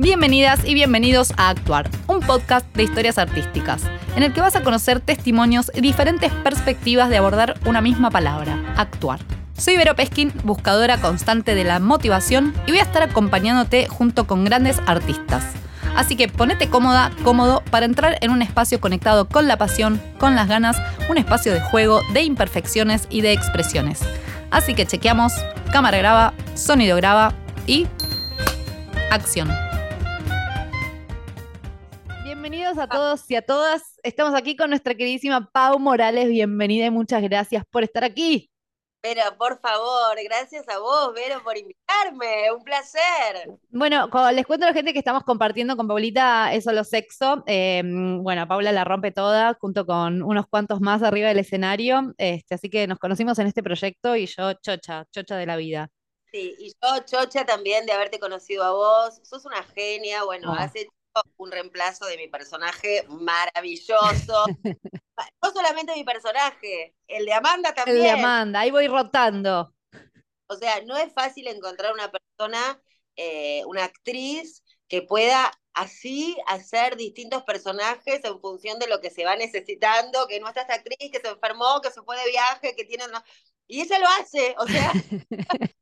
Bienvenidas y bienvenidos a Actuar, un podcast de historias artísticas, en el que vas a conocer testimonios y diferentes perspectivas de abordar una misma palabra, actuar. Soy Vero Peskin, buscadora constante de la motivación, y voy a estar acompañándote junto con grandes artistas. Así que ponete cómoda, cómodo para entrar en un espacio conectado con la pasión, con las ganas, un espacio de juego, de imperfecciones y de expresiones. Así que chequeamos, cámara graba, sonido graba y acción. Bienvenidos a todos y a todas. Estamos aquí con nuestra queridísima Pau Morales. Bienvenida y muchas gracias por estar aquí. Pero por favor, gracias a vos, Vero, por invitarme. Un placer. Bueno, les cuento a la gente que estamos compartiendo con Paulita Es Solo Sexo. Eh, bueno, Paula la rompe toda junto con unos cuantos más arriba del escenario. Este, así que nos conocimos en este proyecto y yo, chocha, chocha de la vida. Sí, y yo, chocha también de haberte conocido a vos. Sos una genia. Bueno, ah. has hecho un reemplazo de mi personaje maravilloso. no solamente mi personaje, el de Amanda también. El de Amanda, ahí voy rotando. O sea, no es fácil encontrar una persona, eh, una actriz que pueda así hacer distintos personajes en función de lo que se va necesitando, que no está esta actriz, que se enfermó, que se fue de viaje, que tiene... Y ella lo hace, o sea...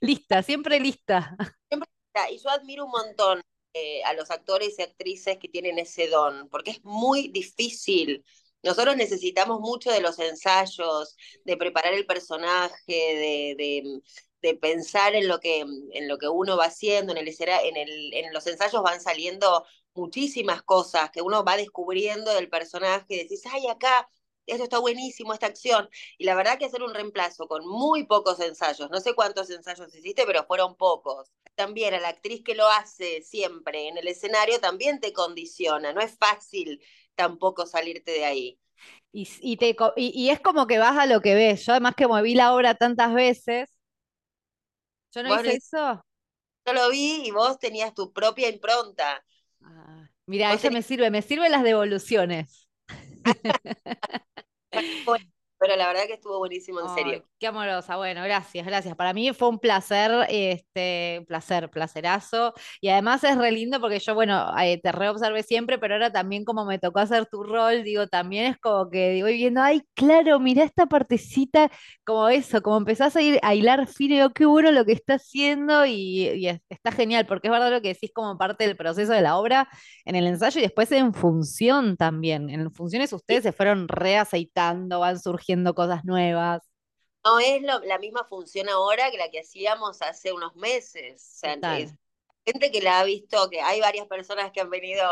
lista, siempre lista. Siempre lista. Y yo admiro un montón eh, a los actores y actrices que tienen ese don, porque es muy difícil. Nosotros necesitamos mucho de los ensayos, de preparar el personaje, de, de, pensar en lo, que, en lo que uno va haciendo. En, el, en, el, en los ensayos van saliendo muchísimas cosas que uno va descubriendo del personaje decís, ay, acá esto está buenísimo, esta acción. Y la verdad que hacer un reemplazo con muy pocos ensayos, no sé cuántos ensayos hiciste, pero fueron pocos. También a la actriz que lo hace siempre en el escenario también te condiciona, no es fácil tampoco salirte de ahí. Y, te, y, es como que vas a lo que ves. Yo además que moví la obra tantas veces, yo no hice eso. Yo lo vi y vos tenías tu propia impronta. Ah, mira, eso me sirve, me sirven las devoluciones. bueno, pero la verdad que estuvo buenísimo, en serio. Qué amorosa. Bueno, gracias, gracias. Para mí fue un placer, este, placer, placerazo. Y además es re lindo porque yo, bueno, eh, te reobservé siempre, pero ahora también como me tocó hacer tu rol, digo, también es como que voy viendo, ay, claro, mira esta partecita, como eso, como empezás a ir a hilar fino, y digo, qué bueno lo que está haciendo y, está genial, porque es verdad lo que decís como parte del proceso de la obra en el ensayo y después en función también. En funciones ustedes se fueron reaceitando, van surgiendo cosas nuevas. No es la misma función ahora que la que hacíamos hace unos meses. gente que la ha visto, que hay varias personas que han venido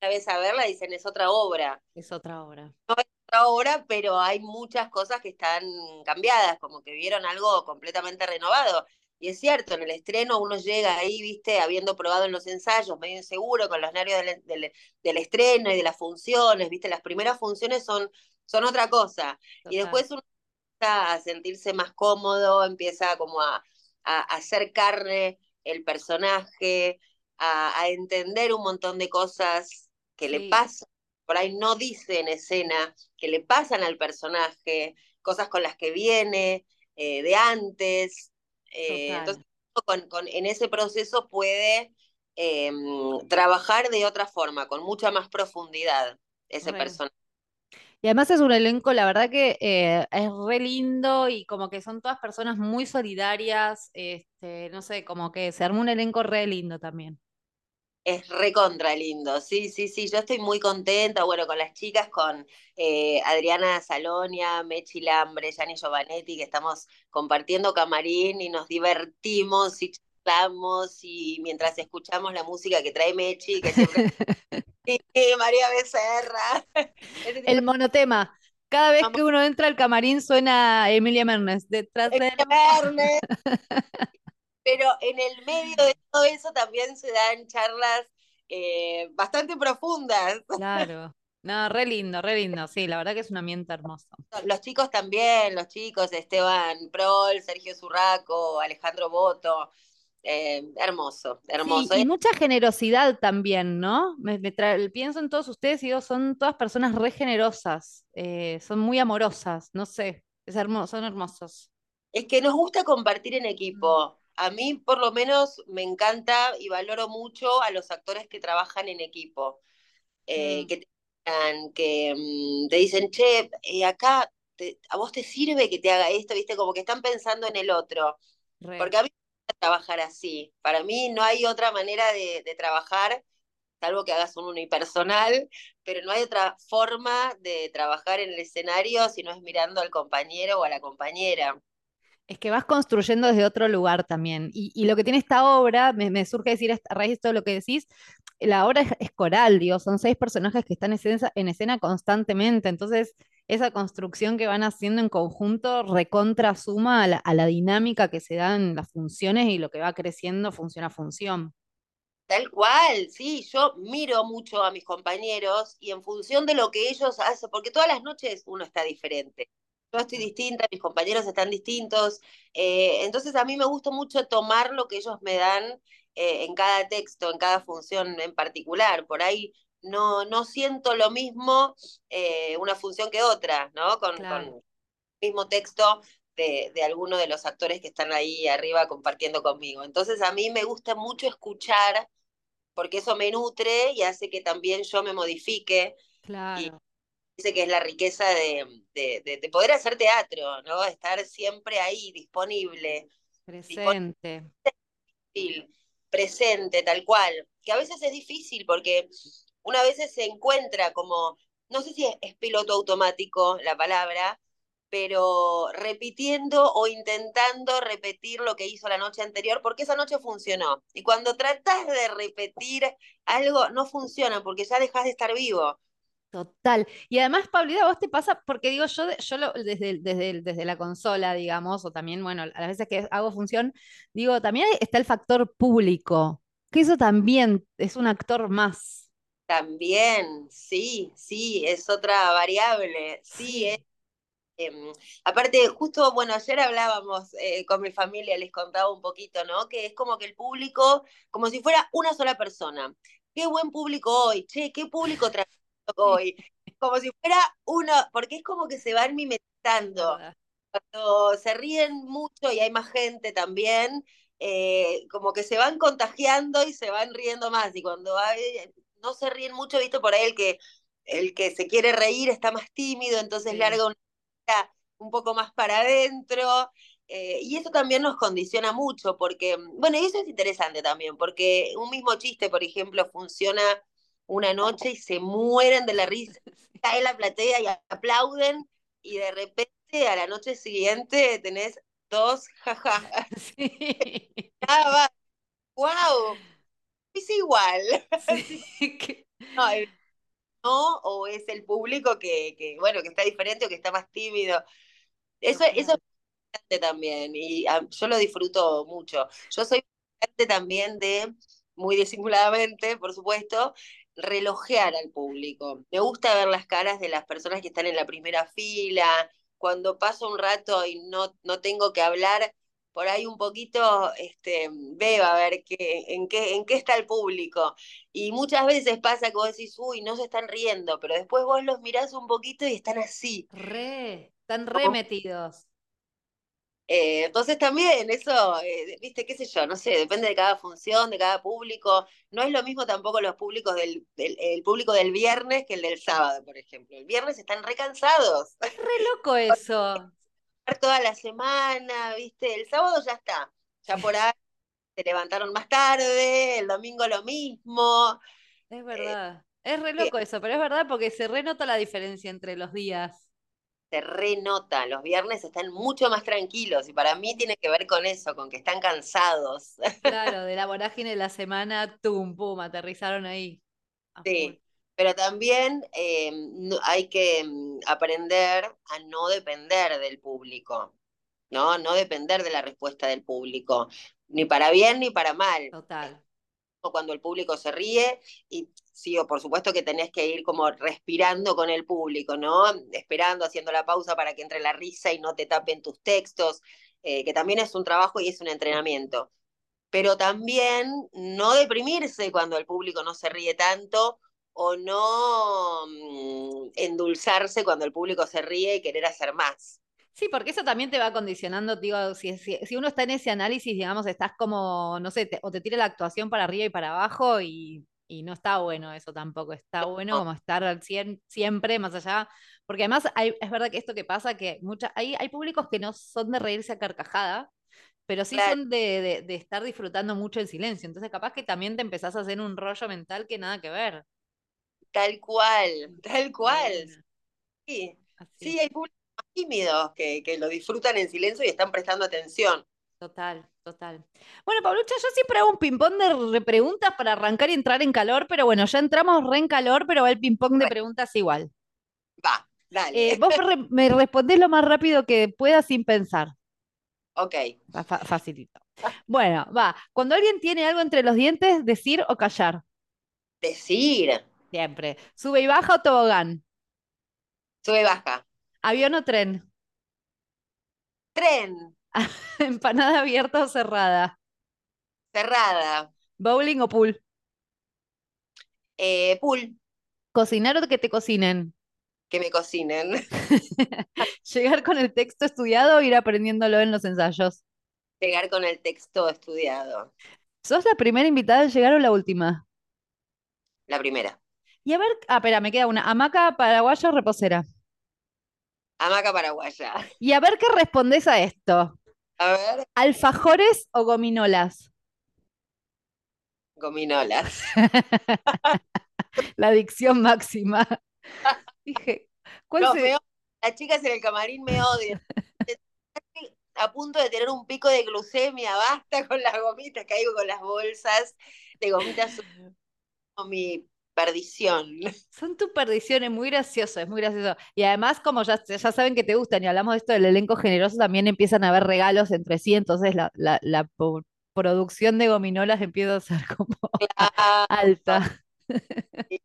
una vez a verla dicen es otra obra. Es otra obra. No es otra obra, pero hay muchas cosas que están cambiadas, como que vieron algo completamente renovado. Y es cierto, en el estreno uno llega ahí, viste, habiendo probado en los ensayos, medio inseguro, con los nervios del, del estreno y de las funciones, viste, las primeras funciones son son otra cosa. Y después uno empieza a sentirse más cómodo, empieza como a, hacer carne el personaje, a, entender un montón de cosas que le pasan, por ahí no dice en escena, que le pasan al personaje, cosas con las que viene eh, de antes. Eh, entonces, con, en ese proceso puede em, trabajar de otra forma, con mucha más profundidad ese personaje. Y además es un elenco, la verdad que eh, es re lindo y como que son todas personas muy solidarias, este, no sé, como que se armó un elenco re lindo también. Es re contra lindo, sí, sí, sí, yo estoy muy contenta, bueno, con las chicas, con eh, Adriana Salonia, Mechi Lambre, Gianni Giovanetti, que estamos compartiendo camarín y nos divertimos y mientras escuchamos la música que trae Mechi, que siempre María Becerra. El monotema. Cada vez que uno entra al camarín suena Emilia Mernes. Detrás de Mernes. Pero en el medio de todo eso también se dan charlas eh, bastante profundas. Claro. No, re lindo, re lindo. Sí, la verdad que es un ambiente hermoso. Los chicos también, los chicos, Esteban Prol, Sergio Zurraco, Alejandro Boto. Eh, hermoso, hermoso. y mucha generosidad también, ¿no? Me, pienso en todos ustedes y digo, son todas personas re generosas, eh, son muy amorosas, no sé, es hermoso, son hermosos. Es que nos gusta compartir en equipo. a mí por lo menos me encanta y valoro mucho a los actores que trabajan en equipo, eh, Mm. que, te, que mm, te dicen, che, eh, acá te- a vos te sirve que te haga esto, viste, como que están pensando en el otro. Re. Porque a mí me trabajar así. Para mí no hay otra manera de, de trabajar, salvo que hagas un unipersonal, pero no hay otra forma de trabajar en el escenario si no es mirando al compañero o a la compañera. Es que vas construyendo desde otro lugar también. Y, y lo que tiene esta obra, me, me surge decir a raíz de todo lo que decís, la obra es, coral, digo, son seis personajes que están en escena, en escena constantemente. Entonces, esa construcción que van haciendo en conjunto recontra suma a la, a la dinámica que se dan las funciones y lo que va creciendo función a función. Tal cual, sí, yo miro mucho a mis compañeros y en función de lo que ellos hacen, porque todas las noches uno está diferente. Yo estoy distinta, mis compañeros están distintos, eh, entonces a mí me gusta mucho tomar lo que ellos me dan eh, en cada texto, en cada función en particular. Por ahí no, no siento lo mismo eh, una función que otra, ¿no? Con, Claro. con el mismo texto de, de alguno de los actores que están ahí arriba compartiendo conmigo. Entonces a mí me gusta mucho escuchar porque eso me nutre y hace que también yo me modifique y Claro, dice que es la riqueza de, de, de- de poder hacer teatro, ¿no? Estar siempre ahí, disponible, presente. disponible, presente, tal cual, que a veces es difícil porque una vez se encuentra como, no sé si es, piloto automático la palabra, pero repitiendo o intentando repetir lo que hizo la noche anterior, porque esa noche funcionó. Y cuando tratas de repetir algo, no funciona, porque ya dejas de estar vivo. Total. Y además, Paulina, vos te pasa, porque digo, yo, yo lo- desde, desde, desde la consola, digamos, o también, bueno, a las veces que hago función, digo, también está el factor público, que eso también es un actor más. También, sí, sí, es otra variable. Sí, es, Sí, em, aparte, justo, bueno, ayer hablábamos eh, con mi familia, les contaba un poquito, ¿no? Que es como que el público, como si fuera una sola persona. Qué buen público hoy, che, qué público trajo hoy. Como si fuera uno, porque es como que se van verdad. Cuando se ríen mucho y hay más gente también, eh, como que se van contagiando y se van riendo más. Y cuando hay, no se ríen mucho, viste por ahí el que, el que se quiere reír está más tímido, entonces Sí, larga una un poco más para adentro. eh, y eso también nos condiciona mucho, porque, bueno, y eso es interesante también, porque un mismo chiste, por ejemplo, funciona una noche y se mueren de la risa, cae la platea y aplauden, y de repente a la noche siguiente tenés dos, jaja, sí, ah, wow, es igual. sí, que- No, el- no, o es el público que, que, bueno, que está diferente o que está más tímido. Eso, eso total. es importante también, y ah, yo lo disfruto mucho. Yo soy también de, muy disimuladamente, por supuesto, relojear al público. Me gusta ver las caras de las personas que están en la primera fila. Cuando paso un rato y no, no tengo que hablar, por ahí un poquito este, veo a ver qué, en, qué, en qué está el público. Y muchas veces pasa que vos decís, uy, no se están riendo, pero después vos los mirás un poquito y están así. Re, están re metidos. Eh, entonces también eso, eh, viste, qué sé yo, no sé, depende de cada función, de cada público. No es lo mismo tampoco los públicos del, del el público del viernes que el del sábado, por ejemplo. El viernes están recansados, Es re loco eso. Toda la semana, viste, el sábado ya está, ya por ahí se levantaron más tarde, el domingo lo mismo. es eh, verdad. Es re loco eso, pero es verdad porque se renota la diferencia entre los días. se renota, los viernes están mucho más tranquilos y para mí tiene que ver con eso, con que están cansados. Claro, de la vorágine de la semana, tum, pum, aterrizaron ahí. Sí, pero también eh, no- hay que mm, aprender a no depender del público, ¿no? No depender de la respuesta del público, ni para bien ni para mal. Total. O Cuando el público se ríe, y sí, o por supuesto que tenés que ir como respirando con el público, ¿no? Esperando, haciendo la pausa para que entre la risa y no te tapen tus textos, eh, que también es un trabajo y es un entrenamiento pero también no deprimirse cuando el público no se ríe tanto o no mm, endulzarse cuando el público se ríe y querer hacer más. Sí, porque eso también te va condicionando, digo, si, si, si uno está en ese análisis, digamos, estás como, no sé, te- o te tira la actuación para arriba y para abajo y, y no está bueno eso tampoco, está bueno como estar al 100 siempre más allá, porque además hay- es verdad que esto que pasa, que mucha, hay, hay públicos que no son de reírse a carcajada, pero sí Claro, son de, de, de estar disfrutando mucho el silencio, entonces capaz que también te empezás a hacer un rollo mental que nada que ver. Tal cual, tal cual. Sí, sí, hay públicos más tímidos que, que lo disfrutan en silencio y están prestando atención. Total, total. Bueno, Pablucha, yo siempre hago un ping-pong de re- preguntas para arrancar y entrar en calor, pero bueno, ya entramos re en calor, pero va el ping-pong de preguntas igual. Va, Eh, dale. vos re- me respondés lo más rápido que puedas sin pensar. Ok. Va fa- facilito. Bueno, va. Cuando alguien tiene algo entre los dientes, decir o callar. Decir, Siempre. Sube y baja o tobogán. sube baja. Avión o tren. Tren, Empanada abierta o cerrada. cerrada. Bowling o pool. Eh, pool, Cocinar o que te cocinen. que me cocinen. Llegar con el texto estudiado o ir aprendiéndolo en los ensayos. Llegar con el texto estudiado. ¿Sos la primera invitada en llegar o la última? La primera. Y a ver, ah, espera, me queda una. ¿Hamaca, paraguaya o reposera? Hamaca paraguaya. Y a ver qué respondés a esto. A ver, ¿Alfajores o gominolas? gominolas. La dicción máxima. Dije, ¿cuál No, se- Las chicas en el camarín me odian. A punto de tener un pico de glucemia, basta con las gomitas, caigo con las bolsas de gomitas, mi perdición. Son tu perdición, es muy gracioso, es muy gracioso. Y además, como ya, ya saben que te gustan y hablamos de esto del elenco generoso, también empiezan a haber regalos entre sí, entonces la, la, la po- producción de gominolas empieza a ser como alta.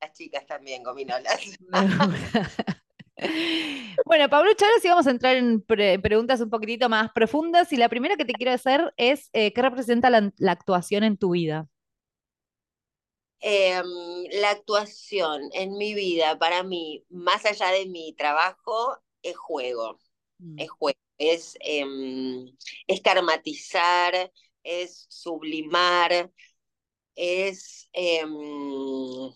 las chicas también, gominolas. Bueno, Pablo, ahora sí vamos a entrar en pre- preguntas un poquitito más profundas y la primera que te quiero hacer es, eh, ¿qué representa la, la actuación en tu vida? Em, la actuación en mi vida, para mí, más allá de mi trabajo, es juego. Mm. es juego, es, em, es karmatizar, es sublimar, es em,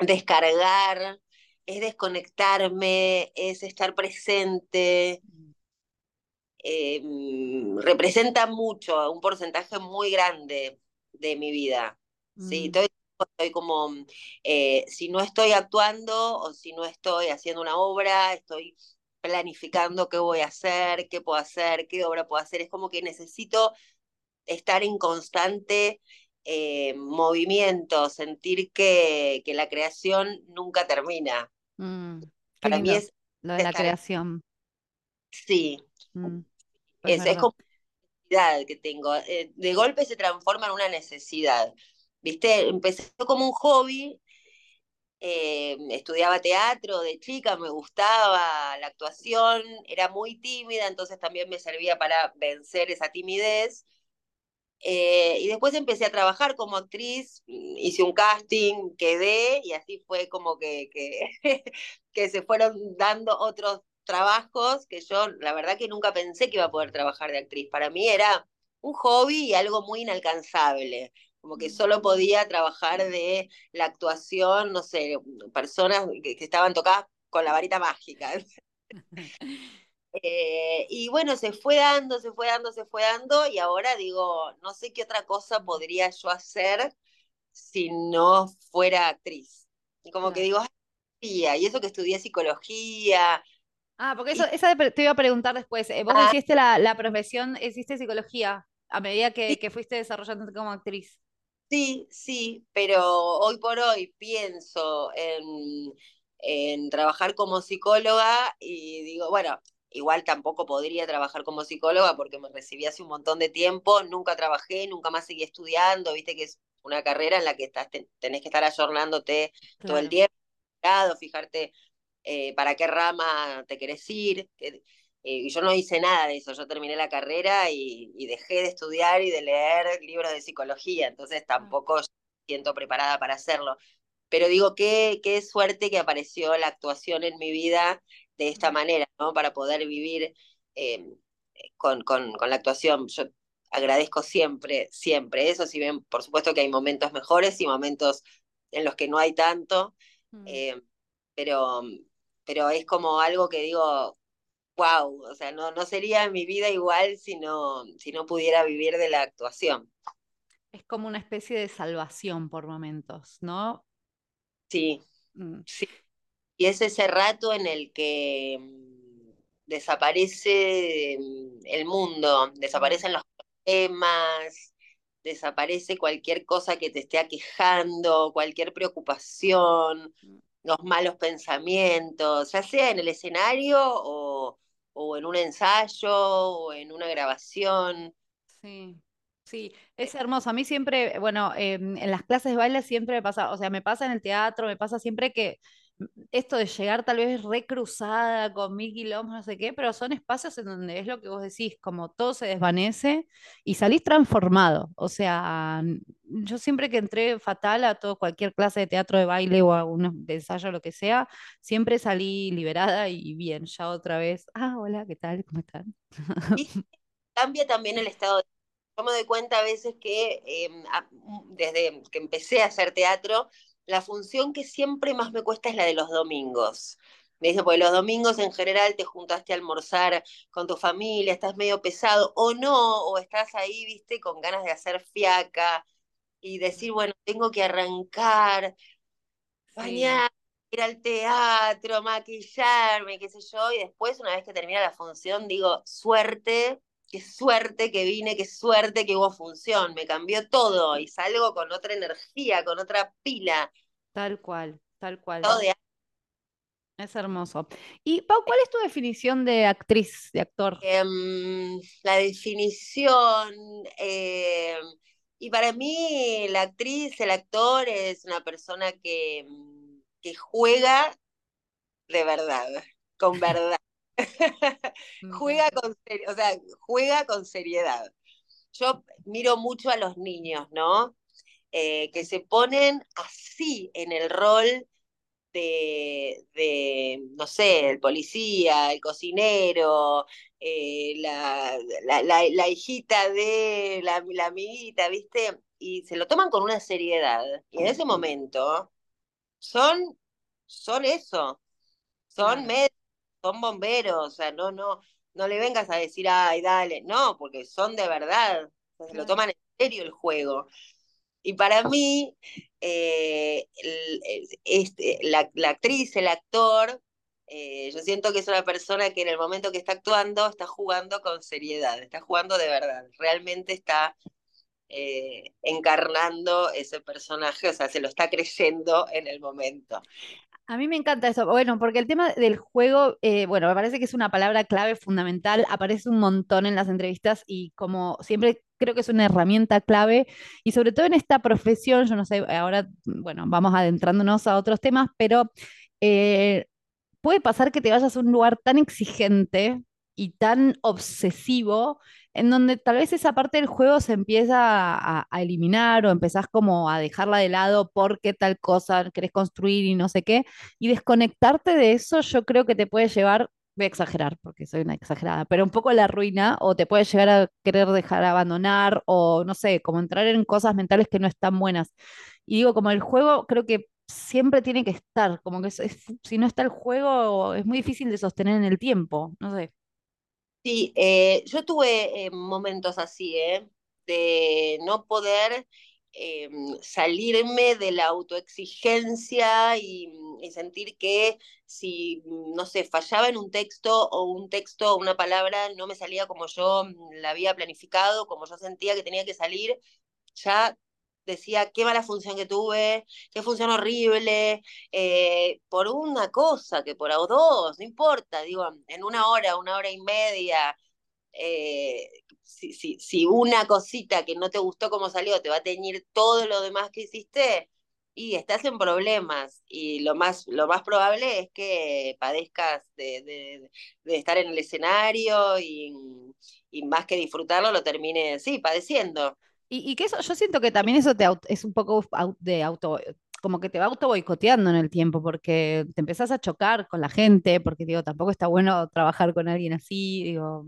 descargar, es desconectarme, es estar presente, em, representa mucho, un porcentaje muy grande de mi vida. Sí, Mm. todo el tiempo estoy como, eh, si no estoy actuando o si no estoy haciendo una obra, estoy planificando qué voy a hacer, qué puedo hacer, qué obra puedo hacer. Es como que necesito estar en constante eh, movimiento, sentir que, que la creación nunca termina. Mm, Para mí es, lo de la creación. sí, Mm, es, es verdad. como una necesidad que tengo. Eh, de golpe se transforma en una necesidad. ¿Viste? Empezó como un hobby eh, estudiaba teatro de chica, me gustaba la actuación, era muy tímida, entonces también me servía para vencer esa timidez. Eh, y después empecé a trabajar como actriz, mm, hice un casting, quedé y así fue como que, que, que se fueron dando otros trabajos que yo la verdad que nunca pensé que iba a poder trabajar de actriz. Para mí era un hobby y algo muy inalcanzable, como que solo podía trabajar de la actuación, no sé, personas que, que estaban tocadas con la varita mágica. Eh, y bueno, se fue dando, se fue dando, se fue dando, y ahora digo, no sé qué otra cosa podría yo hacer si no fuera actriz. Y como que digo, y eso que estudié psicología, Ah, porque y eso, esa de- te iba a preguntar después. eh, Vos ah, hiciste la, la profesión, hiciste psicología a medida que, que fuiste desarrollándote como actriz. Sí, sí, pero hoy por hoy pienso en, en trabajar como psicóloga y digo, bueno, igual tampoco podría trabajar como psicóloga porque me recibí hace un montón de tiempo, nunca trabajé, nunca más seguí estudiando, viste que es una carrera en la que estás, te- tenés que estar ayornándote todo el tiempo, fijarte eh, para qué rama te querés ir. que- eh, y yo no hice nada de eso, yo terminé la carrera y, y dejé de estudiar y de leer libros de psicología, entonces tampoco siento preparada para hacerlo. Pero digo, qué, qué suerte que apareció la actuación en mi vida de esta manera, ¿no? Para poder vivir em, con, con, con la actuación. Yo agradezco siempre, siempre eso, si bien por supuesto que hay momentos mejores y momentos en los que no hay tanto, Mm. eh, pero, pero es como algo que digo, wow, o sea, no, no sería mi vida igual si no, si no pudiera vivir de la actuación. Es como una especie de salvación por momentos, ¿no? Sí, Mm, sí. Y es ese rato en el que mm, desaparece mm, el mundo, desaparecen los problemas, desaparece cualquier cosa que te esté aquejando, cualquier preocupación, los malos pensamientos, ya sea en el escenario o, o en un ensayo o en una grabación. Sí, sí, es hermoso. A mí siempre, bueno, em, en las clases de baile siempre me pasa, o sea, me pasa en el teatro, me pasa siempre que esto de llegar tal vez recruzada con mil kilómetros, no sé qué, pero son espacios en donde es lo que vos decís, como todo se desvanece y salís transformado. O sea, yo siempre que entré fatal a todo, cualquier clase de teatro, de baile o a un ensayo, lo que sea, siempre salí liberada y bien, ya otra vez. Ah, hola, ¿qué tal? ¿Cómo están? Cambia también el estado de yo me doy cuenta a veces que eh, desde que empecé a hacer teatro, la función que siempre más me cuesta es la de los domingos. Me dice, porque los domingos en general te juntaste a almorzar con tu familia, estás medio pesado, o no, o estás ahí, viste, con ganas de hacer fiaca y decir, bueno, tengo que arrancar, Sí. bañar, ir al teatro, maquillarme, qué sé yo, y después, una vez que termina la función, digo, suerte, qué suerte que vine, qué suerte que hubo función, me cambió todo y salgo con otra energía, con otra pila, Tal cual, tal cual. de Es hermoso. Y Pau, ¿cuál es tu definición de actriz, de actor? em, la definición. em, y para mí, la actriz, el actor es una persona que, mm, que juega de verdad, con verdad. Me Juega con, o sea, juega con seriedad. Yo miro mucho a los niños, ¿no? Eh, que se ponen así en el rol de, de, no sé, el policía, el cocinero, eh, la, la, la, la hijita de la, la amiguita, ¿viste? Y se lo toman con una seriedad. Y en ese momento son, son eso, son médicos, son bomberos, o sea, no, no, no le vengas a decir, ay, dale, no, porque son de verdad, o sea, se lo toman en serio el juego. Y para mí, eh, este, la, la actriz, el actor, eh, yo siento que es una persona que en el momento que está actuando está jugando con seriedad, está jugando de verdad, realmente está eh, encarnando ese personaje, o sea, se lo está creyendo en el momento. A mí me encanta eso. Bueno, porque el tema del juego, eh, bueno, me parece que es una palabra clave fundamental, aparece un montón en las entrevistas y como siempre creo que es una herramienta clave y sobre todo en esta profesión, yo no sé, ahora, bueno, vamos adentrándonos a otros temas, pero eh, puede pasar que te vayas a un lugar tan exigente y tan obsesivo, en donde tal vez esa parte del juego se empieza a, a eliminar o empezás como a dejarla de lado porque tal cosa querés construir y no sé qué, y desconectarte de eso yo creo que te puede llevar, voy a exagerar porque soy una exagerada, pero un poco la ruina o te puede llegar a querer dejar abandonar o no sé, como entrar en cosas mentales que no están buenas. Y digo, como el juego creo que siempre tiene que estar, como que es- es- si no está el juego es muy difícil de sostener en el tiempo, no sé. Sí, eh, yo tuve eh, momentos así, ¿eh? De no poder eh, salirme de la autoexigencia y, y sentir que si, no sé, fallaba en un texto o un texto o una palabra no me salía como yo la había planificado, como yo sentía que tenía que salir, ya decía qué mala función que tuve, qué función horrible, eh, por una cosa, que por dos, no importa, digo, en una hora, una hora y media, eh, si, si, si una cosita que no te gustó como salió te va a teñir todo lo demás que hiciste, y estás en problemas, y lo más, lo más probable es que padezcas de, de, de estar en el escenario y, y más que disfrutarlo, lo termines, sí, padeciendo. Y, y que eso, yo siento que también eso te es un poco de auto, como que te va auto boicoteando en el tiempo, porque te empezás a chocar con la gente, porque digo, tampoco está bueno trabajar con alguien así, digo,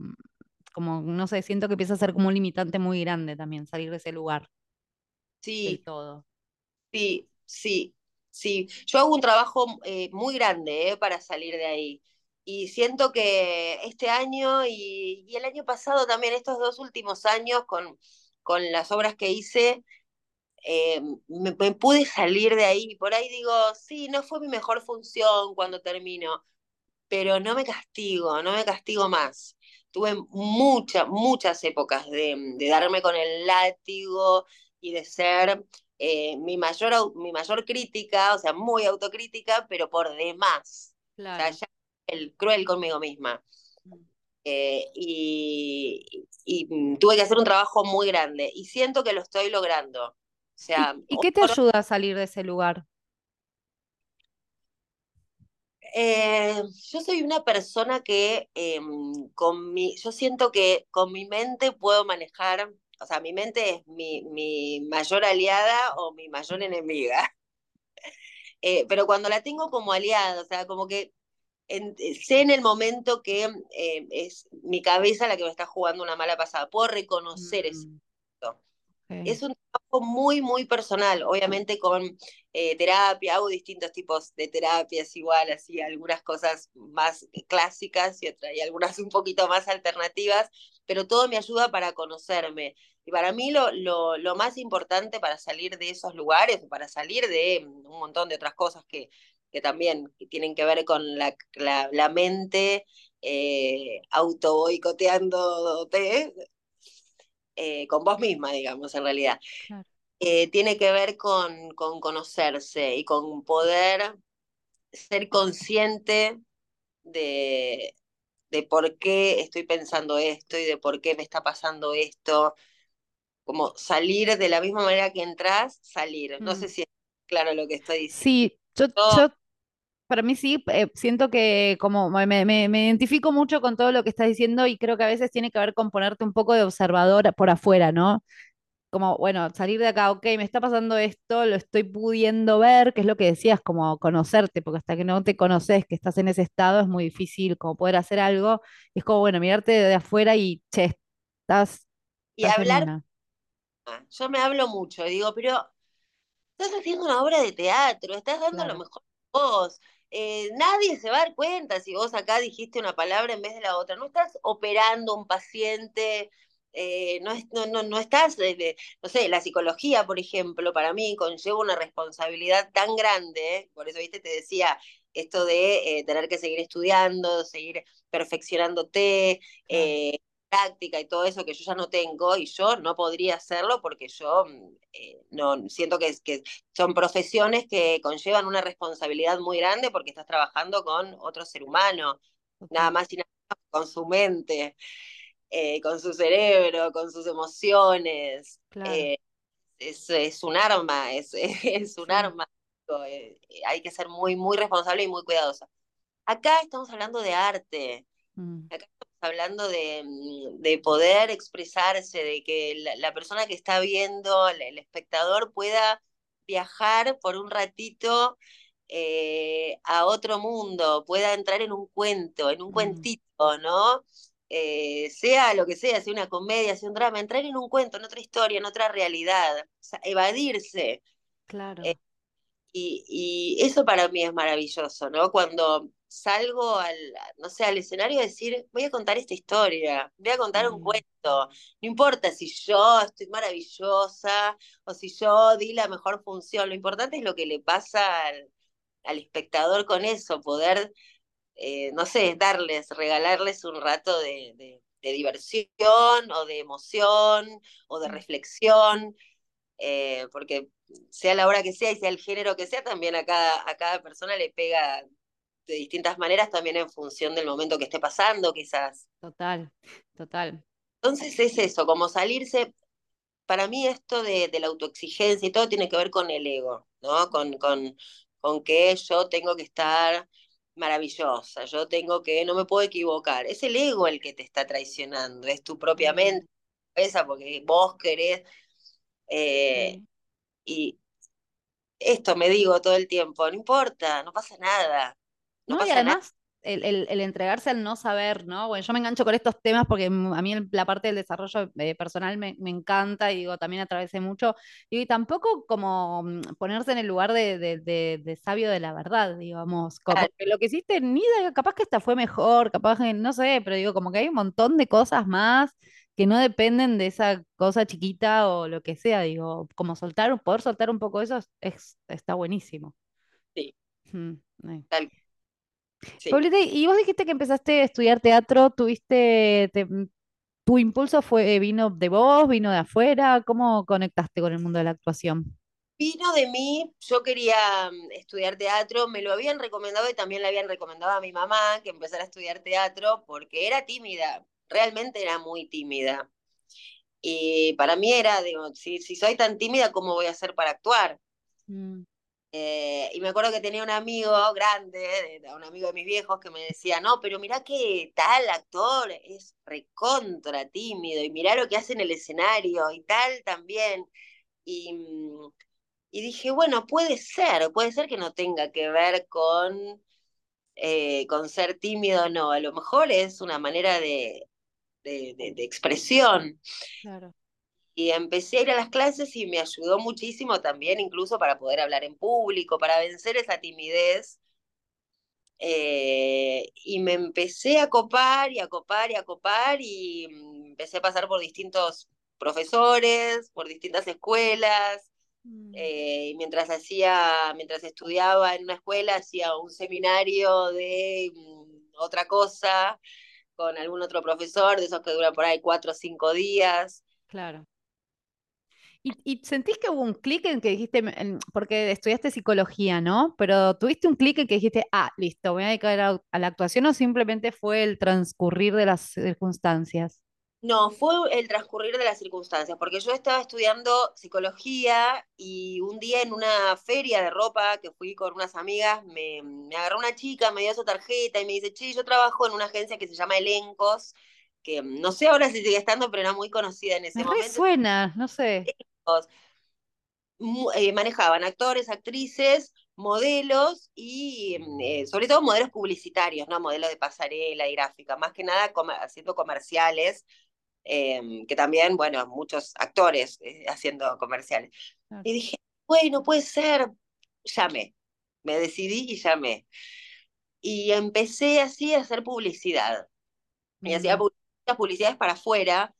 como, no sé, siento que empieza a ser como un limitante muy grande también salir de ese lugar del Sí, todo. sí, sí, sí. Yo hago un trabajo eh, muy grande eh, para salir de ahí. Y siento que este año y, y el año pasado también, estos dos últimos años, con, con las obras que hice, eh, me, me pude salir de ahí. Por ahí digo, sí, no fue mi mejor función cuando termino, pero no me castigo, no me castigo más. Tuve muchas, muchas épocas de, de darme con el látigo y de ser eh, mi, mayor, mi mayor crítica, o sea, muy autocrítica, pero por demás. O sea, Claro. ya el cruel conmigo misma. Eh, y, y, mm, tuve que hacer un trabajo muy grande y siento que lo estoy logrando. O ¿Y, sea, y qué te por ayuda a salir de ese lugar? Eh, yo soy una persona que eh, con mi, yo siento que con mi mente puedo manejar, o sea, mi mente es mi, mi mayor aliada o mi mayor enemiga. Eh, pero cuando la tengo como aliada, o sea, como que en- sé en el momento que eh, es mi cabeza la que me está jugando una mala pasada, puedo reconocer eso. Mm, ok, Es un trabajo muy, muy personal, obviamente con eh, terapia, hago distintos tipos de terapias igual, así algunas cosas más clásicas y, otra- y algunas un poquito más alternativas, pero todo me ayuda para conocerme. Y para mí lo, lo, lo más importante para salir de esos lugares, para salir de mm, un montón de otras cosas que, que también tienen que ver con la, la, la mente eh, auto boicoteándote, eh, con vos misma, digamos, en realidad claro. eh, tiene que ver con, con conocerse y con poder ser consciente de, de por qué estoy pensando esto y de por qué me está pasando esto. Como salir de la misma manera que entras, salir. No Mm. sé si es claro lo que estoy diciendo. Sí, yo, Yo- yo para mí sí, eh, siento que como me, me- me- me identifico mucho con todo lo que estás diciendo y creo que a veces tiene que ver con ponerte un poco de observador por afuera, ¿no? Como, bueno, salir de acá, ok, me está pasando esto, lo estoy pudiendo ver, que es lo que decías, como conocerte, porque hasta que no te conoces, que estás en ese estado, es muy difícil como poder hacer algo. Y es como, bueno, mirarte de afuera y, che, estás, y estás hablar, una. yo me hablo mucho, digo, pero Estás haciendo una obra de teatro, estás dando lo mejor de vos. Eh, nadie se va a dar cuenta si vos acá dijiste una palabra en vez de la otra. No estás operando un paciente, eh, no, es- no, no, no estás, eh, no sé, la psicología, por ejemplo, para mí conlleva una responsabilidad tan grande, ¿eh? por eso, viste, te decía esto de tener que seguir estudiando, seguir perfeccionándote, práctica y todo eso que yo ya no tengo y yo no podría hacerlo porque yo mm, eh, no siento que, que son profesiones que conllevan una responsabilidad muy grande porque estás trabajando con otro ser humano, nada más y nada más con su mente, eh, con su cerebro, con sus emociones. claro, Eh, es, es un arma, es, es un sí. arma. Hay que ser muy, muy responsable y muy cuidadosa. Acá estamos hablando de arte. Mm, Acá hablando de, mm, de poder expresarse, de que la, la persona que está viendo, el, el espectador, pueda viajar por un ratito eh, a otro mundo, pueda entrar en un cuento, en un mm, cuentito, ¿no? Eh, sea lo que sea, sea una comedia, sea un drama, entrar en un cuento, en otra historia, en otra realidad, o sea, evadirse. Eh, claro. y, y eso para mí es maravilloso, ¿no? Cuando salgo al, no sé, al escenario a decir, voy a contar esta historia, voy a contar un Mm, cuento. No importa si yo estoy maravillosa o si yo di la mejor función, lo importante es lo que le pasa al, al espectador con eso, poder, eh, no sé, darles, regalarles un rato de, de, de diversión o de emoción o de mm, reflexión eh, porque sea la hora que sea y sea el género que sea, también a cada, a cada persona le pega de distintas maneras, también en función del momento que esté pasando, quizás. total, total. Entonces es eso, como salirse, para mí esto de, de la autoexigencia y todo tiene que ver con el ego, ¿no? Con, con, con que yo tengo que estar maravillosa, yo tengo que, no me puedo equivocar. Es el ego el que te está traicionando, es tu propia mente, esa, porque vos querés, eh, sí. y, esto me digo todo el tiempo, no importa, no pasa nada. No, No, y además el, el- el entregarse al no saber, ¿no? Bueno, yo me engancho con estos temas porque a mí la parte del desarrollo eh, personal me, me encanta y digo, también atravesé mucho. Y tampoco como mm, ponerse en el lugar de, de- de- de sabio de la verdad, digamos, como que lo que hiciste, ni capaz que esta fue mejor, capaz que, no sé, pero digo, como que hay un montón de cosas más que no dependen de esa cosa chiquita o lo que sea, digo, como soltar, poder soltar un poco eso es, es- está buenísimo. Sí, Mm, eh. tal, sí. Paulita, y vos dijiste que empezaste a estudiar teatro, tuviste, te- tu impulso fue, vino de vos, vino de afuera, ¿cómo conectaste con el mundo de la actuación? Vino de mí, yo quería mm, estudiar teatro, me lo habían recomendado y también le habían recomendado a mi mamá que empezara a estudiar teatro porque era tímida, realmente era muy tímida. Y para mí era, digo, si, si soy tan tímida, ¿cómo voy a hacer para actuar? Mm, Eh, y me acuerdo que tenía un amigo grande, de- un amigo de mis viejos, que me decía, no, pero mirá que tal actor es recontra tímido y mirá lo que hace en el escenario y tal también. Y, mm, dije, bueno, puede ser, puede ser que no tenga que ver con, eh, con ser tímido no, a lo mejor es una manera de, de- de expresión. claro. Y empecé a ir a las clases y me ayudó muchísimo también, incluso para poder hablar en público, para vencer esa timidez. Eh, y me empecé a copar y a copar y a copar y mm, empecé a pasar por distintos profesores, por distintas escuelas. Mm, eh, y mientras hacía, mientras estudiaba en una escuela, hacía un seminario de mm, otra cosa con algún otro profesor, de esos que duran por ahí cuatro o cinco días. claro. ¿Y, y sentís que hubo un clic en que dijiste, porque estudiaste psicología, ¿no? Pero tuviste un clic en que dijiste, ah, listo, voy a dedicar a, a la actuación o simplemente fue el transcurrir de las circunstancias? No, fue el transcurrir de las circunstancias, porque yo estaba estudiando psicología y un día en una feria de ropa que fui con unas amigas, me, me agarró una chica, me dio su tarjeta y me dice, che, yo trabajo en una agencia que se llama Elencos, que no sé ahora si sigue estando, pero era muy conocida en ese Me momento. resuena, no sé. Eh, manejaban actores, actrices, modelos y mm, eh, sobre todo modelos publicitarios, ¿no? Modelos de pasarela y gráfica, más que nada comer- haciendo comerciales eh, que también, bueno, muchos actores eh, haciendo comerciales. Claro. Y dije, bueno, puede ser, llamé, me decidí y llamé. Y empecé así a hacer publicidad. Y hacía publicidades para afuera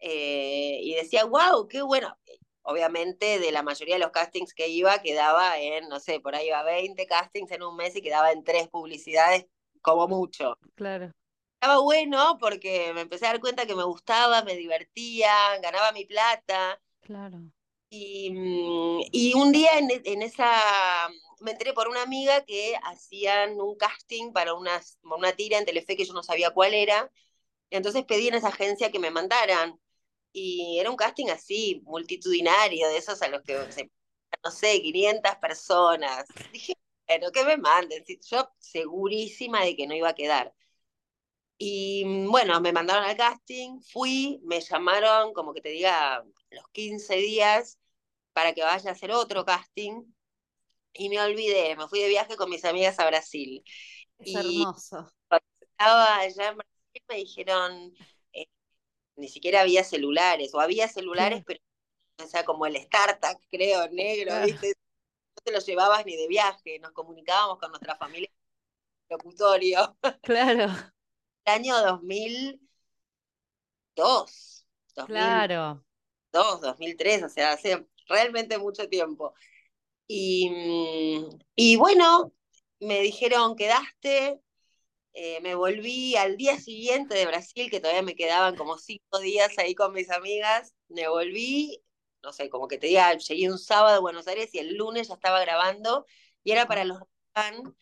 eh, y decía, wow, qué bueno. Obviamente, de la mayoría de los castings que iba, quedaba en, no sé, por ahí iba 20 castings en un mes y quedaba en tres publicidades, como mucho claro, estaba bueno porque me empecé a dar cuenta que me gustaba, me divertía, ganaba mi plata. claro. Y, mm, y un día en, e- en esa, me enteré por una amiga que hacían un casting para una, una tira en Telefe que yo no sabía cuál era. Entonces pedí en esa agencia que me mandaran. Y era un casting así, multitudinario, de esos a los que no sé, 500 personas. Dije, bueno, que me manden. Yo segurísima de que no iba a quedar. Y mm, bueno, me mandaron al casting, fui, me llamaron, como que te diga, los 15 días para que vaya a hacer otro casting y me olvidé, me fui de viaje con mis amigas a Brasil. Es Y hermoso. cuando estaba allá en Brasil me dijeron, ni siquiera había celulares, o había celulares, pero o sea, como el StarTAC, creo, negro, ¿viste? No te lo llevabas ni de viaje, nos comunicábamos con nuestra familia en locutorio. claro, El año 2002, 2002, claro. 2003, o sea, hace realmente mucho tiempo. Y, mm, y bueno, me dijeron, quedaste, eh, me volví al día siguiente de Brasil, que todavía me quedaban como cinco días ahí con mis amigas, me volví, no sé, como que te diga, llegué un sábado a Buenos Aires y el lunes ya estaba grabando, y era para los Roldán,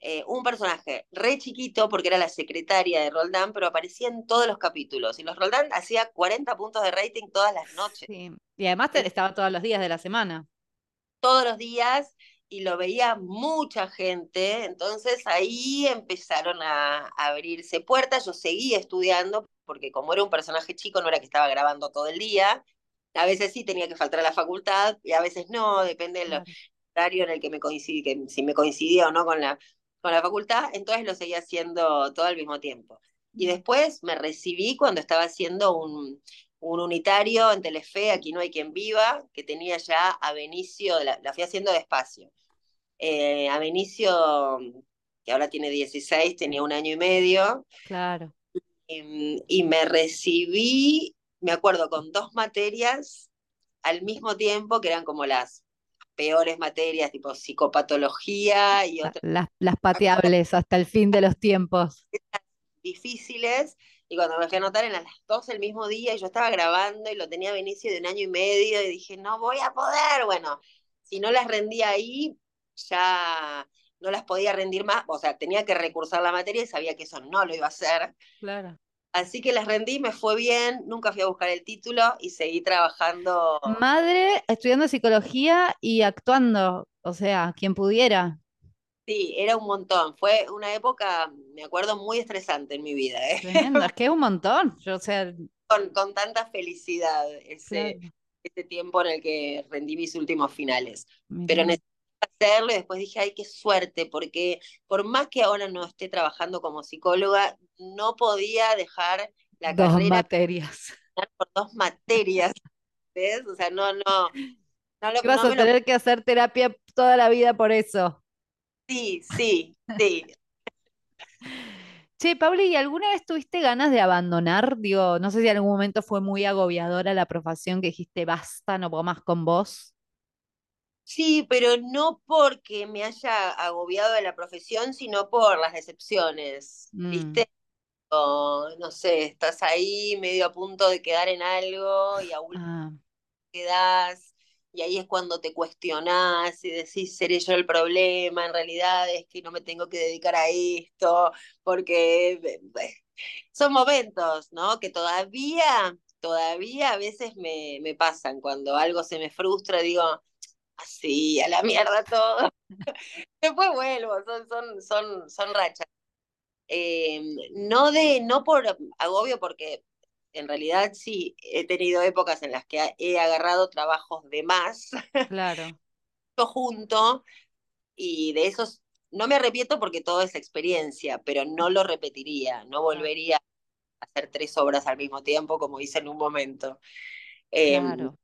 eh, un personaje re chiquito, porque era la secretaria de Roldán, pero aparecía en todos los capítulos, y los Roldán hacía 40 puntos de rating todas las noches Sí. Y además te- estaba todos los días de la semana. todos los días y lo veía mucha gente, entonces ahí empezaron a, a abrirse puertas, yo seguía estudiando, porque como era un personaje chico, no era que estaba grabando todo el día, a veces sí tenía que faltar a la facultad y a veces no, depende de los Claro. horario en el que me coincidí, que si me coincidía o no con la, con la facultad, entonces lo seguía haciendo todo al mismo tiempo. Y después me recibí cuando estaba haciendo un, un unitario en Telefe, Aquí no hay quien viva, que tenía ya a Benicio, la, la fui haciendo despacio. Eh, a Benicio, que ahora tiene 16, tenía un año y medio. Claro. Y, y me recibí, me acuerdo, con dos materias al mismo tiempo, que eran como las peores materias, tipo psicopatología y otras. Las, las pateables hasta el fin de los tiempos. Difíciles, y cuando me fui a anotar eran las dos el mismo día y yo estaba grabando y lo tenía a Benicio de un año y medio y dije, no voy a poder. Bueno, si no las rendía ahí, ya no las podía rendir más, o sea, tenía que recursar la materia y sabía que eso no lo iba a hacer. Claro. Así que las rendí, me fue bien, nunca fui a buscar el título y seguí trabajando. Madre estudiando psicología y actuando, o sea, quien pudiera. Sí, era un montón. Fue una época, me acuerdo, muy estresante en mi vida. ¿eh? Tremendo, es que es un montón. Yo, o sea, con, con tanta felicidad ese, claro, ese tiempo en el que rendí mis últimos finales. mirá, Pero hacerlo y después dije, ay, qué suerte, porque por más que ahora no esté trabajando como psicóloga, no podía dejar la dos carrera materias. por dos materias, ¿ves? O sea, no, no, no, lo, ¿Qué vas no a lo... tener que hacer terapia toda la vida por eso? Sí, sí, sí. Che, Pauli, ¿y alguna vez tuviste ganas de abandonar? Digo, no sé si en algún momento fue muy agobiadora la profesión que dijiste, basta, no puedo más con vos. Sí, pero no porque me haya agobiado de la profesión, sino por las decepciones, Mm, ¿viste? O, no sé, estás ahí medio a punto de quedar en algo y aún ah, quedás, y ahí es cuando te cuestionás y decís, ¿seré yo el problema? En realidad es que no me tengo que dedicar a esto, porque eh, eh, son momentos, ¿no? Que todavía, todavía a veces me, me pasan, cuando algo se me frustra, digo, así, a la mierda todo. Después vuelvo, son, son, son, son rachas. Eh, no de, no por agobio, porque en realidad sí he tenido épocas en las que he agarrado trabajos de más claro, junto y de esos no me arrepiento porque todo es experiencia, pero no lo repetiría, no volvería a hacer tres obras al mismo tiempo como hice en un momento. Eh, claro,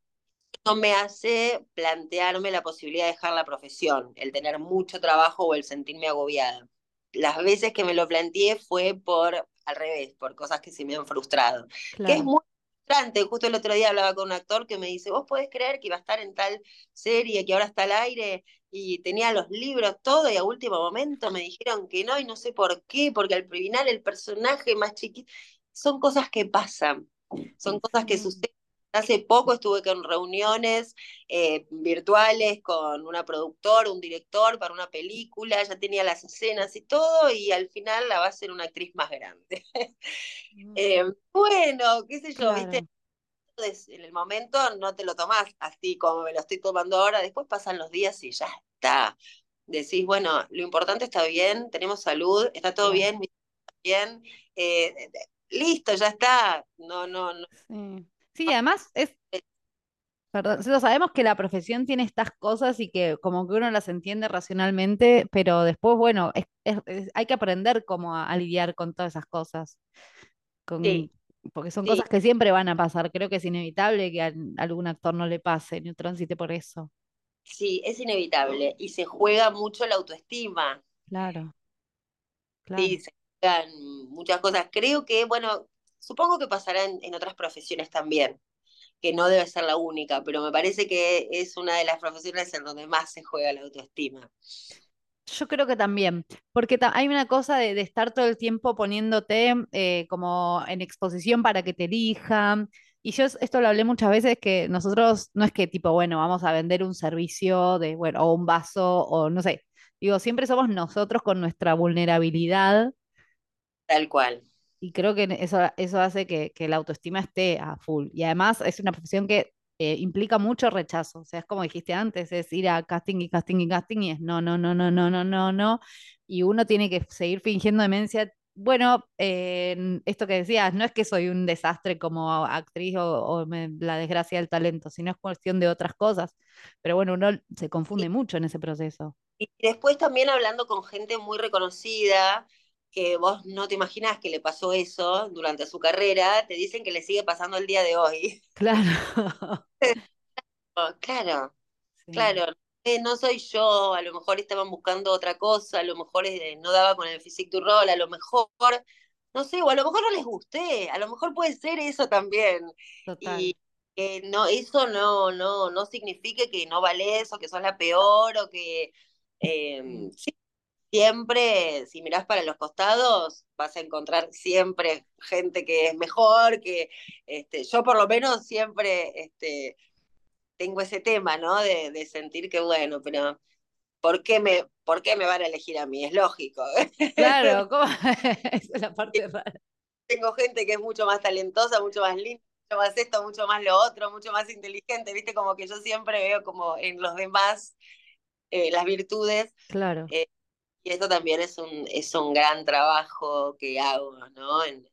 me hace plantearme la posibilidad de dejar la profesión, el tener mucho trabajo o el sentirme agobiada. Las veces que me lo planteé fue por al revés, por cosas que se me han frustrado, que es muy frustrante. Justo el otro día hablaba con un actor que me dice, ¿vos podés creer que iba a estar en tal serie que ahora está al aire? Y tenía los libros, todo, y a último momento me dijeron que no, y no sé por qué, porque al final el personaje más chiquito, son cosas que pasan, son cosas que suceden. Hace poco estuve con reuniones eh, virtuales con una productora, un director para una película, ya tenía las escenas y todo, y al final la va a ser una actriz más grande. mm, Eh, bueno, qué sé yo, viste, claro, en el momento no te lo tomás así como me lo estoy tomando ahora, después pasan los días y ya está. Decís, bueno, lo importante está bien, tenemos salud, está todo bien, bien, eh, listo, ya está. No, no, no. Sí. Sí, además es, perdón, nosotros sabemos que la profesión tiene estas cosas y que como que uno las entiende racionalmente, pero después, bueno, es- es- es- hay que aprender cómo a, a lidiar con todas esas cosas, con, Sí, porque son sí, cosas que siempre van a pasar. Creo que es inevitable que a, algún actor no le pase, ni transite por eso. sí, es inevitable y se juega mucho la autoestima. Claro, Sí, claro. se juegan muchas cosas. Creo que, bueno, supongo que pasará en, en otras profesiones también, que no debe ser la única, pero me parece que es una de las profesiones en donde más se juega la autoestima. Yo creo que también, porque ta- hay una cosa de, de estar todo el tiempo poniéndote eh, como en exposición para que te elijan. Y yo es- esto lo hablé muchas veces, que nosotros no es que tipo, bueno, vamos a vender un servicio de, bueno, o un vaso, o no sé. Digo, siempre somos nosotros con nuestra vulnerabilidad Tal cual. Y creo que eso, eso hace que, que la autoestima esté a full. Y además es una profesión que eh, implica mucho rechazo. O sea, es como dijiste antes, es ir a casting y casting y casting y es no, no, no, no, no, no, no, no. Y uno tiene que seguir fingiendo demencia bueno, eh, esto que decías, no es que soy un desastre como actriz o, o me- la desgracia del talento, sino es cuestión de otras cosas. Pero bueno, uno se confunde mucho en ese proceso. Y después también hablando con gente muy reconocida, que vos no te imaginás que le pasó eso durante su carrera, te dicen que le sigue pasando el día de hoy. Claro. Claro, Sí, claro. eh, no soy yo, a lo mejor estaban buscando otra cosa, a lo mejor eh, no daba con el physique du rol, a lo mejor, no sé, o a lo mejor no les gusté, a lo mejor puede ser eso también. total. Y no, eso no, no, no signifique que no valés o que sos la peor o que Mm. Siempre, si mirás para los costados, vas a encontrar siempre gente que es mejor, que este, yo por lo menos siempre este, tengo ese tema, ¿no? De, de sentir que, bueno, pero ¿por qué, me, ¿por qué me van a elegir a mí? Es lógico. Claro, ¿cómo? Esa es la parte rara. tengo gente que es mucho más talentosa, mucho más linda, mucho más esto, mucho más lo otro, mucho más inteligente, ¿viste? Como que yo siempre veo como en los demás eh, las virtudes. Claro. eh, y eso también es un, es un gran trabajo que hago, ¿no? En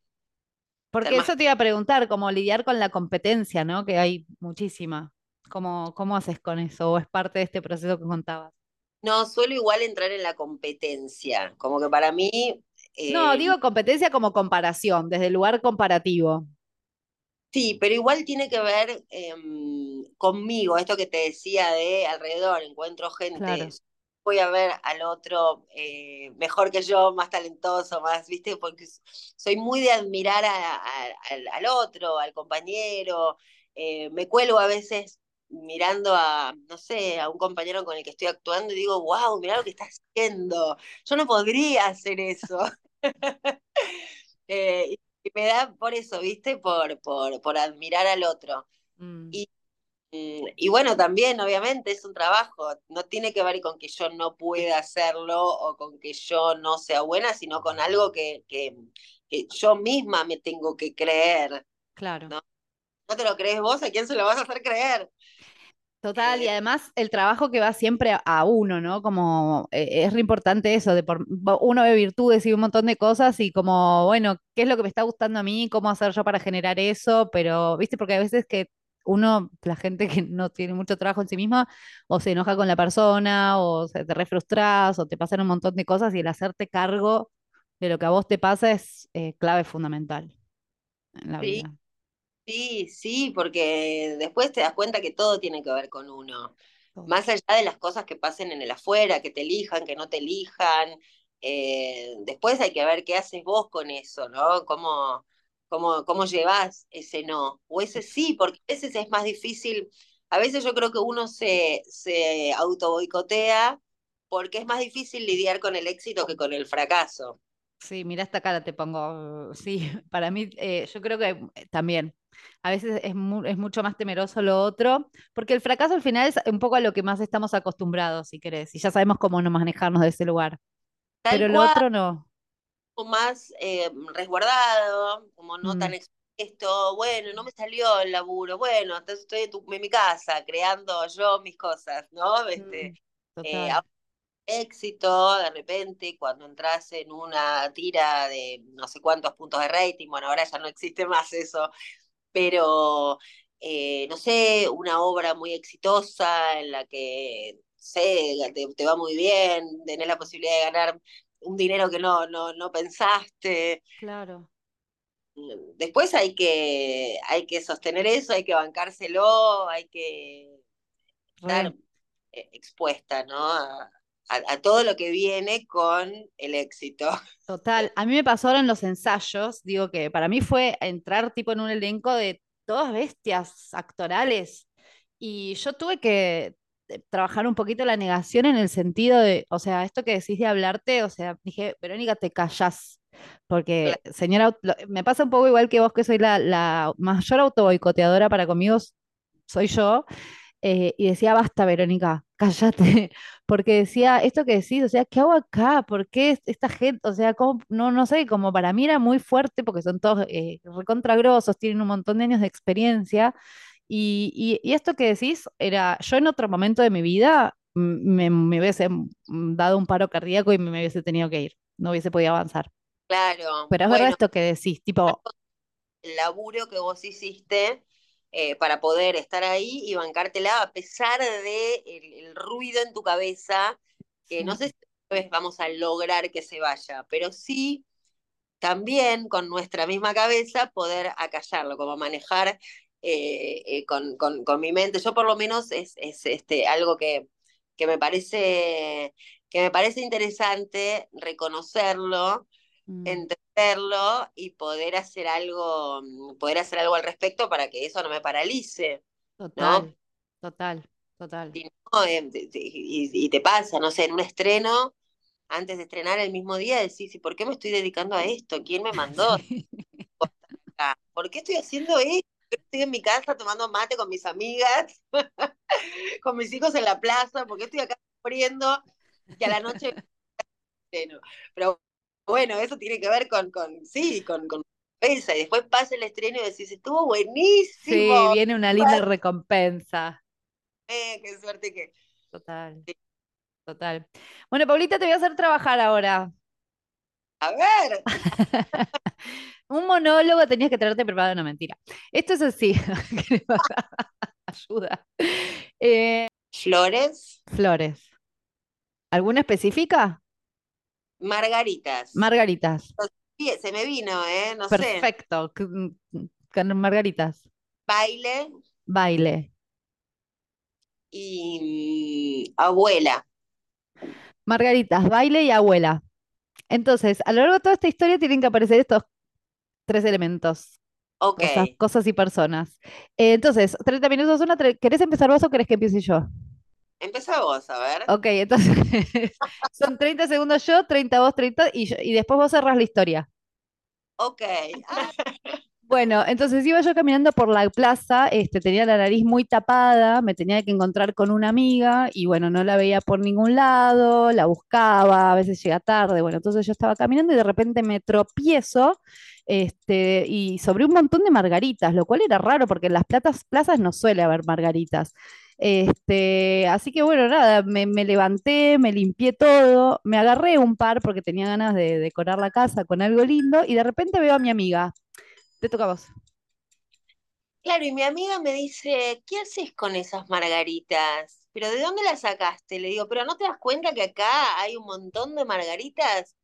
Porque eso te iba a preguntar, cómo lidiar con la competencia, ¿no? Que hay muchísima. ¿Cómo, cómo haces con eso? ¿O es parte de este proceso que contabas? No, suelo igual entrar en la competencia, como que para mí, No, eh, digo competencia como comparación, desde el lugar comparativo. sí, pero igual tiene que ver em, conmigo, esto que te decía de alrededor, encuentro gente, Claro, voy a ver al otro eh, mejor que yo, más talentoso, más, ¿viste? Porque soy muy de admirar a- a- al, al otro, al compañero, eh, me cuelgo a veces mirando a, no sé, a un compañero con el que estoy actuando y digo, wow, mirá lo que está haciendo, yo no podría hacer eso. Eh, y me da por eso, ¿viste? Por, por, por admirar al otro. mm, Y, y bueno, también, obviamente, es un trabajo. No tiene que ver con que yo no pueda hacerlo o con que yo no sea buena, sino con algo que, que, que yo misma me tengo que creer. claro. ¿No? ¿No te lo crees vos? ¿A quién se lo vas a hacer creer? Total, y Eh, además el trabajo que va siempre a, a uno, ¿no? Como eh, es re importante eso, de por, uno ve virtudes y un montón de cosas y como, bueno, ¿qué es lo que me está gustando a mí? ¿Cómo hacer yo para generar eso? Pero, viste, porque a veces que uno, la gente que no tiene mucho trabajo en sí misma, o se enoja con la persona, o se te re frustras, o te pasan un montón de cosas y el hacerte cargo de lo que a vos te pasa es eh, clave fundamental en la sí, vida. sí, sí, porque después te das cuenta que todo tiene que ver con uno. Más allá de las cosas que pasen en el afuera, que te elijan, que no te elijan, eh, después hay que ver qué haces vos con eso, ¿no? ¿Cómo, cómo, cómo llevas ese no? O ese sí, porque a veces es más difícil, a veces yo creo que uno se, se auto boicotea porque es más difícil lidiar con el éxito que con el fracaso. Sí, mira esta cara te pongo. Sí, para mí, eh, yo creo que eh, también. A veces es, mu- es mucho más temeroso lo otro, porque el fracaso al final es un poco a lo que más estamos acostumbrados, si querés, y ya sabemos cómo no manejarnos de ese lugar. Tal Pero lo cual, otro no. Más eh, resguardado, como no Mm, tan expuesto, bueno, no me salió el laburo, bueno, entonces estoy en, tu- en mi casa creando yo mis cosas, ¿no? Este, mm, eh, éxito, de repente, cuando entras en una tira de no sé cuántos puntos de rating, bueno, ahora ya no existe más eso, pero eh, no sé, una obra muy exitosa en la que, sé, te, te va muy bien, tenés la posibilidad de ganar un dinero que no, no, no pensaste. claro, Después hay que, hay que sostener eso, hay que bancárselo, hay que estar re, eh, expuesta, ¿no? A, a, a todo lo que viene con el éxito. total. A mí me pasó ahora en los ensayos, digo que para mí fue entrar tipo en un elenco de todas bestias actorales, y yo tuve que trabajar un poquito la negación en el sentido de, o sea, esto que decís de hablarte, o sea, dije, Verónica, te callás. Porque, señora, me pasa un poco igual que vos, que soy la, la mayor autoboicoteadora para conmigo, soy yo, eh, y decía, basta, Verónica, cállate, porque decía, esto que decís, o sea, ¿qué hago acá? ¿Por qué es- esta gente? O sea, ¿cómo? no, no sé, como para mí era muy fuerte, porque son todos eh, recontragrosos, tienen un montón de años de experiencia, y, y- y esto que decís era, yo en otro momento de mi vida me, me hubiese dado un paro cardíaco y me hubiese tenido que ir, no hubiese podido avanzar. Claro, Pero es verdad esto que decís, tipo, el laburo que vos hiciste eh, para poder estar ahí y bancártela a pesar de el, el ruido en tu cabeza, que no sé si vamos a lograr que se vaya, pero sí también con nuestra misma cabeza poder acallarlo, como manejar eh, eh, con, con, con, mi mente. Yo por lo menos es, es este, algo que, que, me parece, que me parece interesante reconocerlo, mm, entenderlo y poder hacer algo, poder hacer algo al respecto para que eso no me paralice, ¿no? total, total, total. No, eh, y, y, te pasa, no sé, en un estreno, antes de estrenar el mismo día, decís, ¿y por qué me estoy dedicando a esto? ¿Quién me mandó? ¿Por qué estoy haciendo esto? Estoy en mi casa tomando mate con mis amigas, con mis hijos en la plaza, porque estoy acá sufriendo que a la noche. Pero bueno, eso tiene que ver con, con sí, con, con esa. Y después pasa el estreno y decís, estuvo Sí, buenísimo. viene una linda recompensa. Eh, qué suerte que. Total, total. Bueno, Paulita, te voy a hacer trabajar ahora. A ver, Un monólogo tenías que traerte preparado, no mentira. Esto es así. Ayuda. Eh, flores, flores. ¿Alguna específica? margaritas. Margaritas. Se me vino, ¿eh? No sé. Perfecto. mm, Con margaritas. Baile Baile. y abuela. Margaritas, baile y abuela. Entonces, a lo largo de toda esta historia tienen que aparecer estos tres elementos. Ok. Cosas, cosas y personas. Eh, entonces, 30 minutos una. ¿Querés empezar vos o querés que empiece yo? Empezá vos, a ver. Ok, entonces son 30 segundos yo, 30 vos, 30 y, yo- y después vos cerrás la historia. Ok. Bueno, entonces iba yo caminando por la plaza, este, tenía la nariz muy tapada, me tenía que encontrar con una amiga y bueno, no la veía por ningún lado, la buscaba, a veces llega tarde, bueno, entonces yo estaba caminando y de repente me tropiezo este, y sobre un montón de margaritas, lo cual era raro porque en las plazas no suele haber margaritas. Este, así que bueno, nada, me levanté, me limpié todo, me agarré un par porque tenía ganas de decorar la casa con algo lindo y de repente veo a mi amiga. Te toca a vos. Claro, y mi amiga me dice, ¿qué haces con esas margaritas? ¿Pero de dónde las sacaste? Le digo, ¿pero no te das cuenta que acá hay un montón de margaritas?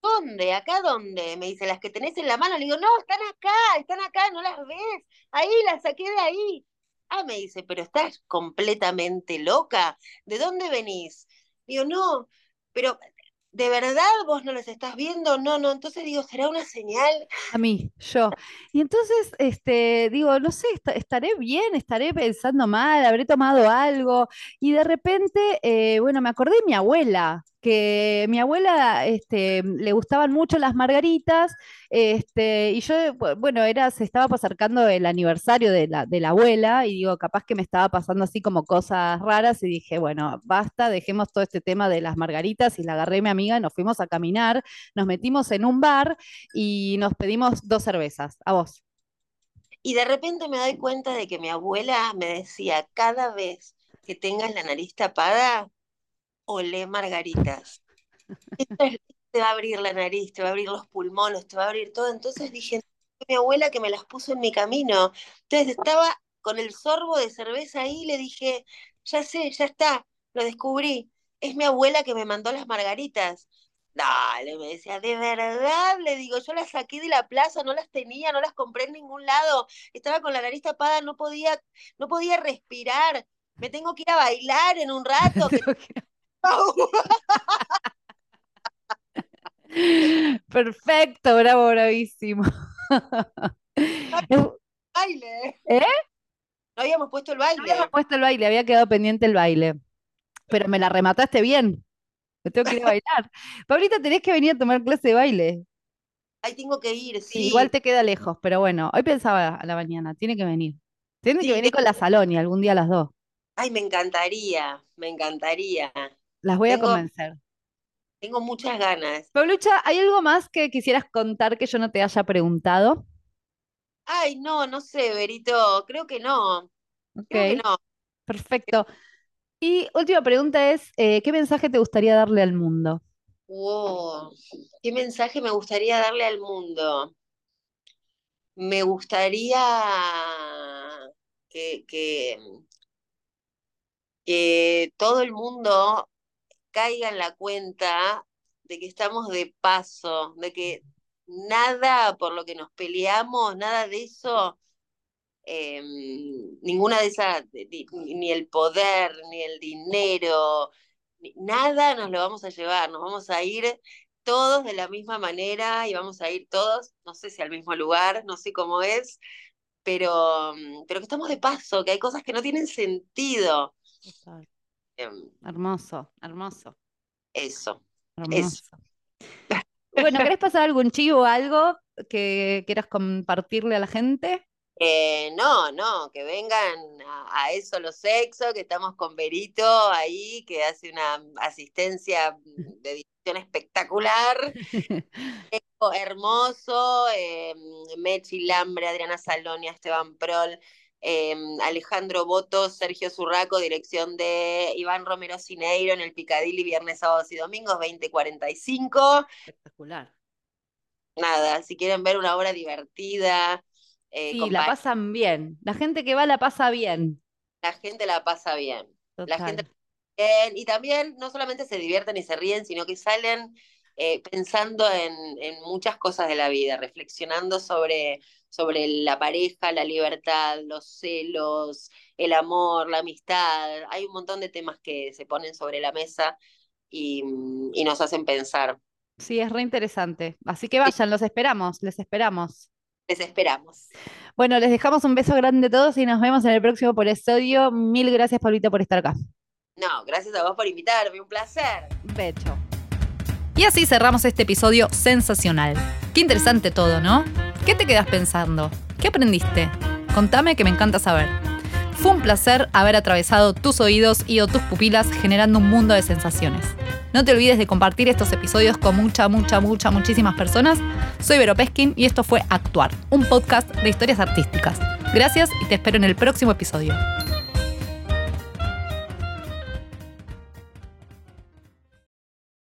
¿Dónde? ¿Acá dónde? Me dice, las que tenés en la mano. Le digo, no, están acá, están acá, no las ves. Ahí, las saqué de ahí. Ah, me dice, pero estás completamente loca. ¿De dónde venís? Digo, no, pero ¿de verdad vos no las estás viendo? No, no. Entonces digo, ¿será una señal? A mí, yo. Y entonces, este, digo, no sé, esta- estaré bien, estaré pensando mal, habré tomado algo. Y de repente, eh, bueno, me acordé de mi abuela, que mi abuela, este, le gustaban mucho las margaritas, este, y yo, bu- bueno, era, se estaba acercando el aniversario de la, de la abuela, y digo, capaz que me estaba pasando así como cosas raras, y dije, bueno, basta, dejemos todo este tema de las margaritas, y la agarré a mi amiga, nos fuimos a caminar, nos metimos en un bar y nos pedimos dos cervezas. A vos. Y de repente me doy cuenta de que mi abuela me decía, cada vez que tengas la nariz tapada, olé margaritas. Esto es- te va a abrir la nariz, te va a abrir los pulmones, te va a abrir todo. Entonces dije, "Fue mi abuela que me las puso en mi camino. Entonces estaba con el sorbo de cerveza ahí y le dije, ya sé, ya está, lo descubrí. Es mi abuela que me mandó las margaritas. Dale, me decía, de verdad, le digo, yo las saqué de la plaza, no las tenía, no las compré en ningún lado. Estaba con la nariz tapada, no podía, no podía respirar. Me tengo que ir a bailar en un rato. Que... Perfecto, bravo, bravísimo. Baile. ¿Eh? No habíamos puesto el No habíamos baile. puesto el baile, había quedado pendiente el baile, pero me la remataste bien. Me tengo que ir a bailar. Pablita, tenés que venir a tomar clase de baile. Ahí tengo que ir, Sí, igual te queda lejos, pero bueno, hoy pensaba a la mañana, tiene que venir. Tiene que venir con la Saloni algún día a las dos. Ay, me encantaría, me encantaría. Las voy a convencer. tengo muchas ganas. Pablucha, ¿hay algo más que quisieras contar que yo no te haya preguntado? Ay, no, no sé, Berito, creo que no, creo que no. perfecto. Y última pregunta es, eh, ¿qué mensaje te gustaría darle al mundo? Wow, ¿qué mensaje me gustaría darle al mundo? Me gustaría que, que, que todo el mundo caiga en la cuenta de que estamos de paso, de que nada por lo que nos peleamos, nada de eso, eh, ninguna de esas, ni el poder, ni el dinero, nada nos lo vamos a llevar, nos vamos a ir todos de la misma manera y vamos a ir todos, no sé si al mismo lugar, no sé cómo es, pero, pero que estamos de paso, que hay cosas que no tienen sentido. Em, hermoso, hermoso. Eso. Hermoso. Bueno, ¿querés pasar algún chivo o algo que quieras compartirle a la gente? Eh, no, no, que vengan a, eso los sexos, que estamos con Berito ahí, que hace una asistencia de edición espectacular. hermoso, eh, Mechi Lambre, Adriana Salonia, Esteban Prol, em, Alejandro Boto, Sergio Zurraco, dirección de Iván Romero Cineiro en el Picadilly, viernes, sábados y domingos, 2045. Espectacular. Nada, si quieren ver una obra divertida, eh, sí, la pasan bien. La gente que va la pasa bien. La gente la pasa bien. La gente bien. Y también no solamente se divierten y se ríen, sino que salen eh, pensando en, muchas cosas de la vida, reflexionando sobre, sobre la pareja, la libertad, los celos, el amor, la amistad. Hay un montón de temas que se ponen sobre la mesa y, y nos hacen pensar. Sí, es re interesante. Así que vayan, los esperamos, les esperamos. Les esperamos. Bueno, les dejamos un beso grande a todos y nos vemos en el próximo por estudio. Mil gracias, Paulita, por estar acá. No, gracias a vos por invitarme, un placer. Becho. Y así cerramos este episodio sensacional. Qué interesante todo, ¿no? ¿Qué te quedas pensando? ¿Qué aprendiste? Contame que me encanta saber. Fue un placer haber atravesado tus oídos y o tus pupilas generando un mundo de sensaciones. No te olvides de compartir estos episodios con mucha, mucha, mucha, muchísimas personas. Soy Vero Peskin y esto fue Actuar, un podcast de historias artísticas. Gracias y te espero en el próximo episodio.